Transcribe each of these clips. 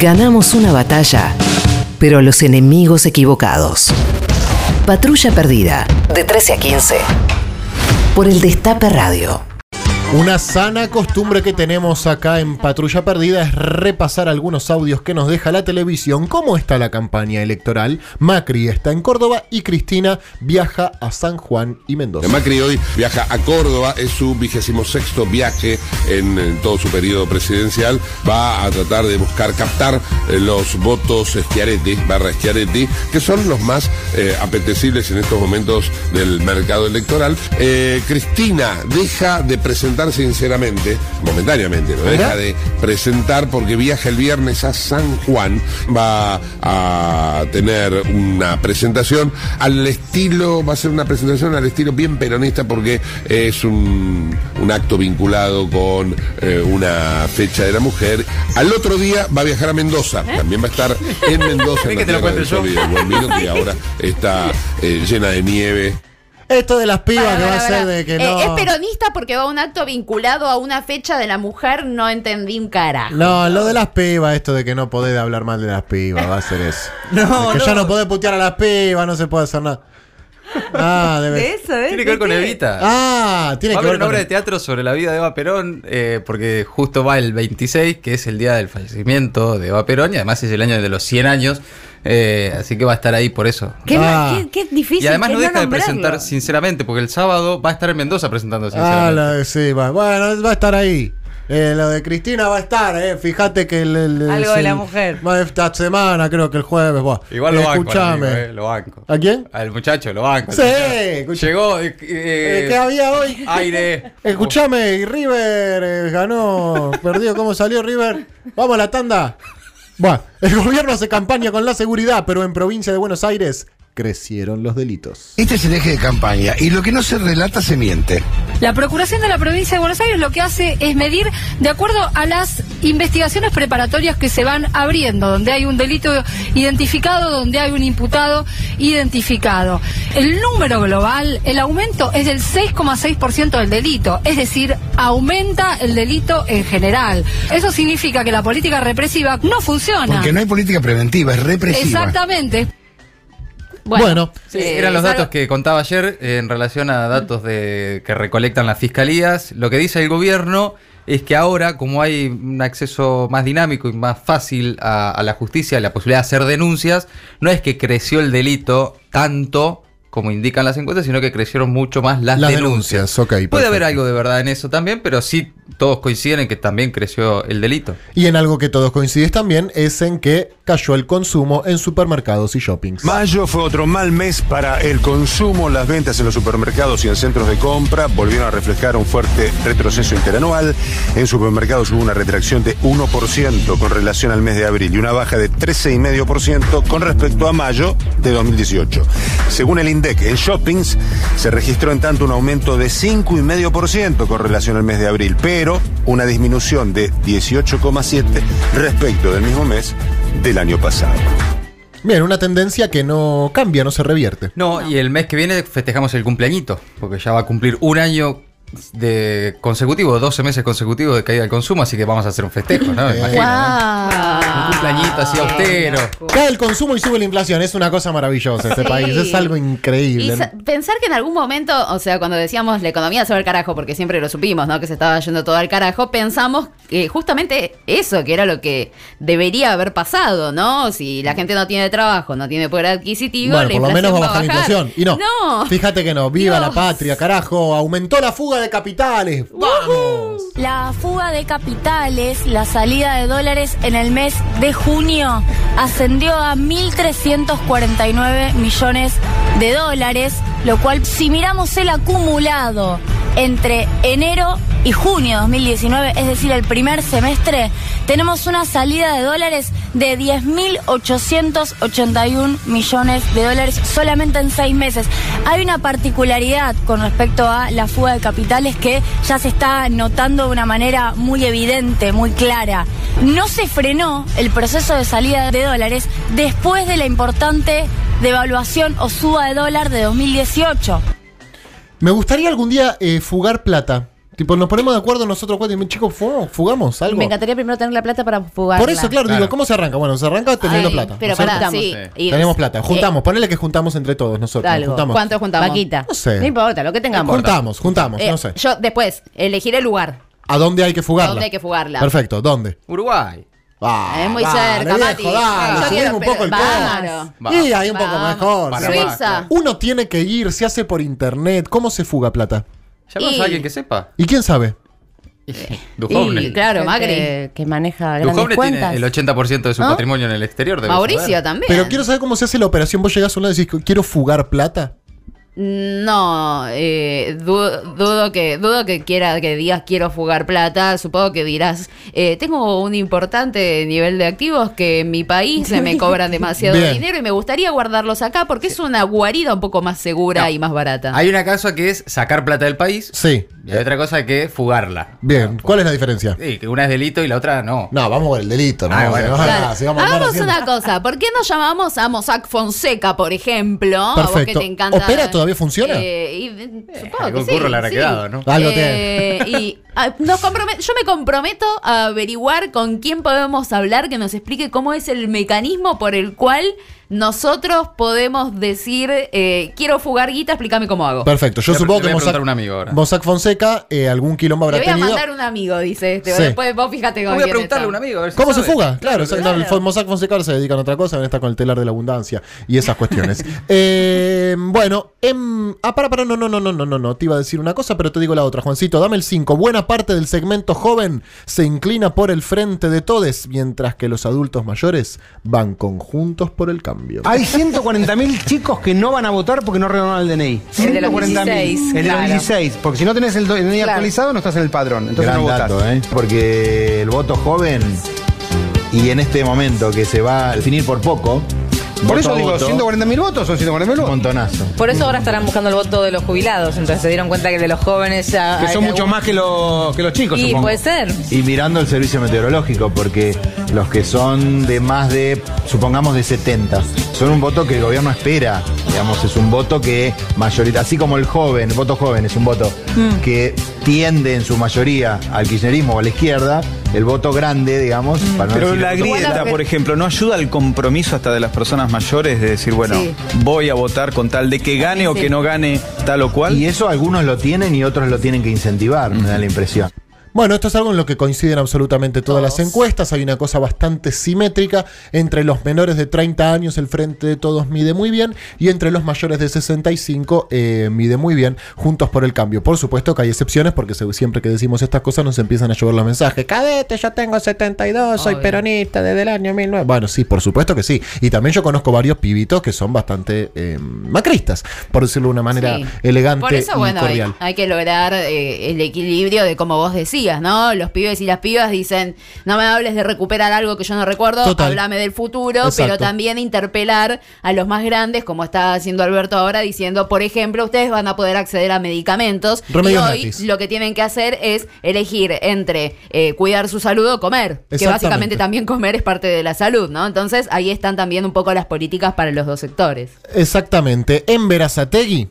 Ganamos una batalla, pero los enemigos equivocados. Patrulla Perdida, de 13 a 15. Por el Destape Radio. Una sana costumbre que tenemos acá en Patrulla Perdida es repasar algunos audios que nos deja la televisión. ¿Cómo está la campaña electoral? Macri está en Córdoba y Cristina viaja a San Juan y Mendoza. Macri hoy viaja a Córdoba, es su vigésimo sexto viaje en, todo su periodo presidencial. Va a tratar de buscar captar eh, los votos Schiaretti, barra Schiaretti, que son los más eh, apetecibles en estos momentos del mercado electoral. Eh, Cristina deja de presentar sinceramente, momentáneamente, lo deja de presentar porque viaja el viernes a San Juan. Va a tener una presentación al estilo, va a ser una presentación al estilo bien peronista porque es un, un acto vinculado con eh, una fecha de la mujer. Al otro día va a viajar a Mendoza, también va a estar en Mendoza. en que te lo la sol yo? que ahora está eh, llena de nieve. Esto de las pibas que va a ser de que Eh, no. es peronista porque va a un acto vinculado a una fecha de la mujer, no entendí un carajo. No, lo de las pibas, esto de que no podés hablar mal de las pibas, va a ser eso. No, De que no. ya no podés putear a las pibas, no se puede hacer nada. Ah, debe. ¿De eso, eh? Tiene que ver ¿De con? Evita. Ah, tiene va a que haber ver una obra de teatro sobre la vida de Eva Perón, eh, porque justo va el 26, que es el día del fallecimiento de Eva Perón, y además es el año de los 100 años, eh, así que va a estar ahí por eso. Qué, Ah. qué- qué difícil. Y además que no deja de nombrarlo. presentar sinceramente, porque el sábado va a estar en Mendoza presentando Ah, sinceramente. la- sí, va. Bueno, va a estar ahí. Eh, lo de Cristina va a estar, eh. Fíjate que el, el- Algo de la mujer. va esta semana, creo que el jueves. buah. Igual lo Eh, banco, Escuchame. amigo, eh, lo banco. ¿A quién? Al muchacho, lo banco. Sí, Llegó. eh, Eh, eh, ¿Qué había hoy? Aire. Escuchame, y River eh, ganó, perdió, ¿cómo salió River? Vamos a la tanda. Bueno, el gobierno hace campaña con la seguridad, pero en provincia de Buenos Aires crecieron los delitos. Este es el eje de campaña y lo que no se relata se miente. La Procuración de la Provincia de Buenos Aires lo que hace es medir de acuerdo a las investigaciones preparatorias que se van abriendo, donde hay un delito identificado, donde hay un imputado identificado. El número global, el aumento es del 6,6% del delito, es decir, aumenta el delito en general. Eso significa que la política represiva no funciona. Porque no hay política preventiva, es represiva. Exactamente. Bueno, Sí, eran los datos que contaba ayer eh, en relación a datos de que recolectan las fiscalías. Lo que dice el gobierno es que ahora, como hay un acceso más dinámico y más fácil a, a la justicia, la posibilidad de hacer denuncias, no es que creció el delito tanto como indican las encuestas, sino que crecieron mucho más las, las denuncias. Puede perfecto. haber algo de verdad en eso también, pero sí todos coinciden en que también creció el delito. Y en algo que todos coinciden también es en que cayó el consumo en supermercados y shoppings. Mayo fue otro mal mes para el consumo. Las ventas en los supermercados y en centros de compra volvieron a reflejar un fuerte retroceso interanual. En supermercados hubo una retracción de 1% con relación al mes de abril y una baja de 13,5% con respecto a mayo de 2018. Según el INDEC, en shoppings se registró en tanto un aumento de 5,5% con relación al mes de abril, pero una disminución de 18,7% respecto del mismo mes del año pasado. Bien, una tendencia que no cambia, no se revierte. No, y el mes que viene festejamos el cumpleañito, porque ya va a cumplir un año de consecutivo, 12 meses consecutivos de caída del consumo, así que vamos a hacer un festejo, ¿no? Me imagino, ¿no? Un cumpleañito así austero. Cae el consumo y sube la inflación, es una cosa maravillosa este Sí. país, es algo Y increíble. sa- pensar que en algún momento, o sea, cuando decíamos la economía se va al carajo, porque siempre lo supimos, ¿no? Que se estaba yendo todo al carajo, pensamos que justamente eso, que era lo que debería haber pasado, ¿no? Si la gente no tiene trabajo, no tiene poder adquisitivo, Bueno, la por lo menos va a bajar la inflación. Y no, No. fíjate que no, viva Dios. la patria, carajo, aumentó la fuga de capitales. ¡Vamos! La fuga de capitales, la salida de dólares en el mes de junio ascendió a 1.349 millones de dólares, lo cual si miramos el acumulado entre enero y junio de 2019, es decir, el primer semestre, tenemos una salida de dólares de 10.881 millones de dólares solamente en seis meses. Hay una particularidad con respecto a la fuga de capitales que ya se está notando de una manera muy evidente, muy clara. No se frenó el proceso de salida de dólares después de la importante devaluación o suba de dólar de 2018. Me gustaría algún día eh, fugar plata. Tipo, nos ponemos de acuerdo nosotros cuatro y me chicos, fugamos, fugamos algo. Me encantaría primero tener la plata para fugar. Por eso, claro, digo, ¿cómo se arranca? Bueno, se arranca teniendo Ay, plata. Pero ¿no es pará, cierto? sí. y- Tenemos plata. Juntamos, ponele que juntamos entre todos nosotros. Algo. Juntamos. ¿Cuánto juntamos? Vaquita. No sé. No importa, lo que tengamos. Juntamos, juntamos, Eh, no sé. Yo después, elegir el lugar. ¿A dónde hay que fugarla? ¿Dónde hay que fugarla? Perfecto, ¿dónde? Uruguay. Ah, es muy dale, cerca, viejo, Mati. dale, un poco el. Y ahí un poco mejor. Para. Suiza. Uno tiene que ir, se hace por internet. ¿Cómo se fuga plata? Llamamos Y- a alguien que sepa. ¿Y quién sabe? Duhovne. Y claro, Macri. Que maneja grandes Duhovne tiene el 80% de su ¿No? patrimonio en el exterior. Mauricio saber. también. Pero quiero saber cómo se hace la operación. Vos llegás a una y decís, quiero fugar plata. No, eh, dudo, dudo que dudo que quiera que digas quiero fugar plata. Supongo que dirás eh, tengo un importante nivel de activos que en mi país se me cobran demasiado Bien. dinero y me gustaría guardarlos acá porque es una guarida un poco más segura No. y más barata. Hay una cosa que es sacar plata del país Sí. y hay otra cosa que es fugarla. Bien. ¿Cuál es la diferencia? Sí, que una es delito y la otra no. No, vamos por el delito, ¿no? Ah, bueno, Vamos a- Claro. si vamos Hagamos haciendo- una cosa, ¿por qué no llamamos a Mossack Fonseca, por ejemplo? A vos Perfecto. que te encanta. ¿Opera? ¿Todavía funciona? Eh, y, eh, supongo algún que sí, curro le habrá sí. quedado, ¿no? Algo Eh, y nos comprome- yo me comprometo a averiguar con quién podemos hablar que nos explique cómo es el mecanismo por el cual nosotros podemos decir eh, quiero fugar guita, explícame cómo hago. Perfecto. Yo Le- supongo le que voy a Mossack, a un amigo ahora. Mossack Fonseca eh, algún quilombo habrá Le voy a tenido. mandar un amigo, dice este. Sí. Después vos fíjate con Voy a preguntarle a un amigo. a ver si ¿Cómo se fuga? Claro, claro. el Mossack Fonseca ahora se dedican a otra cosa, está con el telar de la abundancia y esas cuestiones. Eh, bueno, em, ah, para, para, no, no, no, no, no, no, no, te iba a decir una cosa, pero te digo la otra, Juancito, dame el 5. Buena parte del segmento joven se inclina por el frente de todes, mientras que los adultos mayores van conjuntos por el cambio. Hay 140.000 chicos que no van a votar porque no renovaron el DNI. El de los 140.000. 16, El de los claro. 16. Porque si no tenés el DNI Claro. actualizado, no estás en el padrón. Entonces Gran no votás. dato, ¿eh? Porque el voto joven y en este momento que se va a definir por poco. Por voto eso digo, voto, 140.000 votos son 140.000 un votos. montonazo. Por eso ahora estarán buscando el voto de los jubilados. Entonces se dieron cuenta que el de los jóvenes ya. Que son mucho algún- más que, lo- que los chicos, Y supongo. puede ser. Y mirando el servicio meteorológico, porque los que son de más de, supongamos, de 70, son un voto que el gobierno espera. Digamos, es un voto que mayorita, así como el joven, el voto joven es un voto Mm. que tiende en su mayoría al kirchnerismo o a la izquierda, el voto grande, digamos, Mm. para no Pero decir la grieta, por ejemplo, ¿no ayuda al compromiso hasta de las personas mayores de decir, bueno, Sí. voy a votar con tal de que gane o Sí. que no gane tal o cual? Y eso algunos lo tienen y otros lo tienen que incentivar, me da la impresión. Bueno, esto es algo en lo que coinciden absolutamente todas las encuestas. Hay una cosa bastante simétrica. Entre los menores de 30 años, el Frente de Todos mide muy bien. Y entre los mayores de 65, eh, mide muy bien. Juntos por el cambio. Por supuesto que hay excepciones, porque siempre que decimos estas cosas nos empiezan a llover los mensajes. Cadete, yo tengo 72, soy Obvio. peronista desde el año 19. Bueno, sí, por supuesto que sí. Y también yo conozco varios pibitos que son bastante eh, macristas, por decirlo de una manera Sí. elegante Por eso, y bueno, hay, cordial. hay que lograr eh, el equilibrio de como vos ¿no? Los pibes y las pibas dicen, no me hables de recuperar algo que yo no recuerdo, Total. háblame del futuro, Exacto. pero también interpelar a los más grandes, como está haciendo Alberto ahora, diciendo, por ejemplo, ustedes van a poder acceder a medicamentos Remedios y hoy gratis. lo que tienen que hacer es elegir entre eh, cuidar su salud o comer, que básicamente también comer es parte de la salud, ¿no? Entonces ahí están también un poco las políticas para los dos sectores. Exactamente. En Verazategui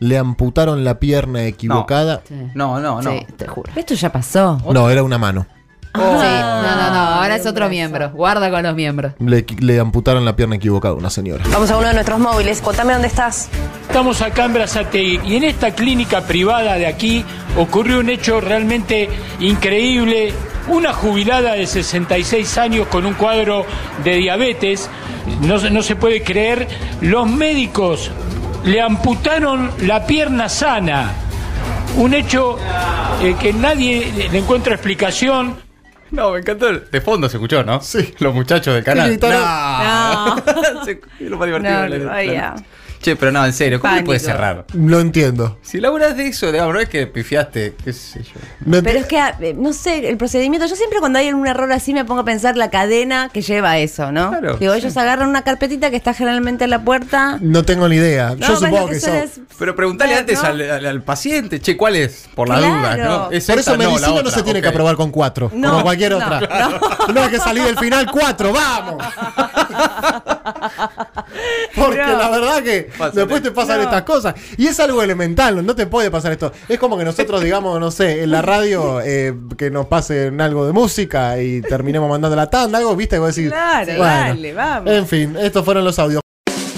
le amputaron la pierna equivocada. Sí. No, no, no. Sí, te juro. Esto ya pasó. No, era una mano. Sí, no, no, no, ahora es otro miembro. Guarda con los miembros. Le, le amputaron la pierna equivocada a una señora. Vamos a uno de nuestros móviles. Contame dónde estás. Estamos acá en Brazategui y en esta clínica privada de aquí ocurrió un hecho realmente increíble. Una jubilada de 66 años con un cuadro de diabetes, no, no se puede creer, los médicos le amputaron la pierna sana. Un hecho eh, que nadie le encuentra explicación. No, me encantó. el- De fondo se escuchó, ¿no? Sí. Los muchachos del canal. gritaron. No. Se- es lo más divertido. No, la- no, ay, ya. Che, pero no, en serio, ¿cómo le Pánico. puedes cerrar? Lo entiendo. Si laburas de eso, digamos, no es que pifiaste, qué sé yo. No Pero es que, eh, no sé, el procedimiento, yo siempre cuando hay un error así me pongo a pensar la cadena que lleva a eso, ¿no? Claro, Digo, sí. ellos agarran una carpetita que está generalmente en la puerta. no tengo ni idea. No, Yo supongo que que, suele son- es- Pero preguntale ¿no? antes al, al- al paciente, che, ¿cuál es? Por la Claro. duda, ¿no? ¿Es Por esta? eso medicina no, otra, se tiene que aprobar con cuatro. No, como cualquier no, otra. No, hay que salir del final cuatro, vamos. Porque No. la verdad que después te pasan No. estas cosas. Y es algo elemental, no te puede pasar esto. Es como que nosotros, digamos, no sé, en la radio, eh, que nos pasen algo de música y terminemos mandando la tanda, algo, viste, y vos decís. Claro, bueno. dale, vamos. En fin, estos fueron los audios.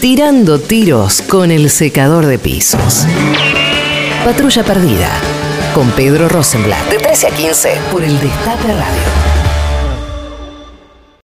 Tirando tiros con el secador de pisos. Patrulla perdida. Con Pedro Rosenblatt. De 13 a 15 por el Destape Radio.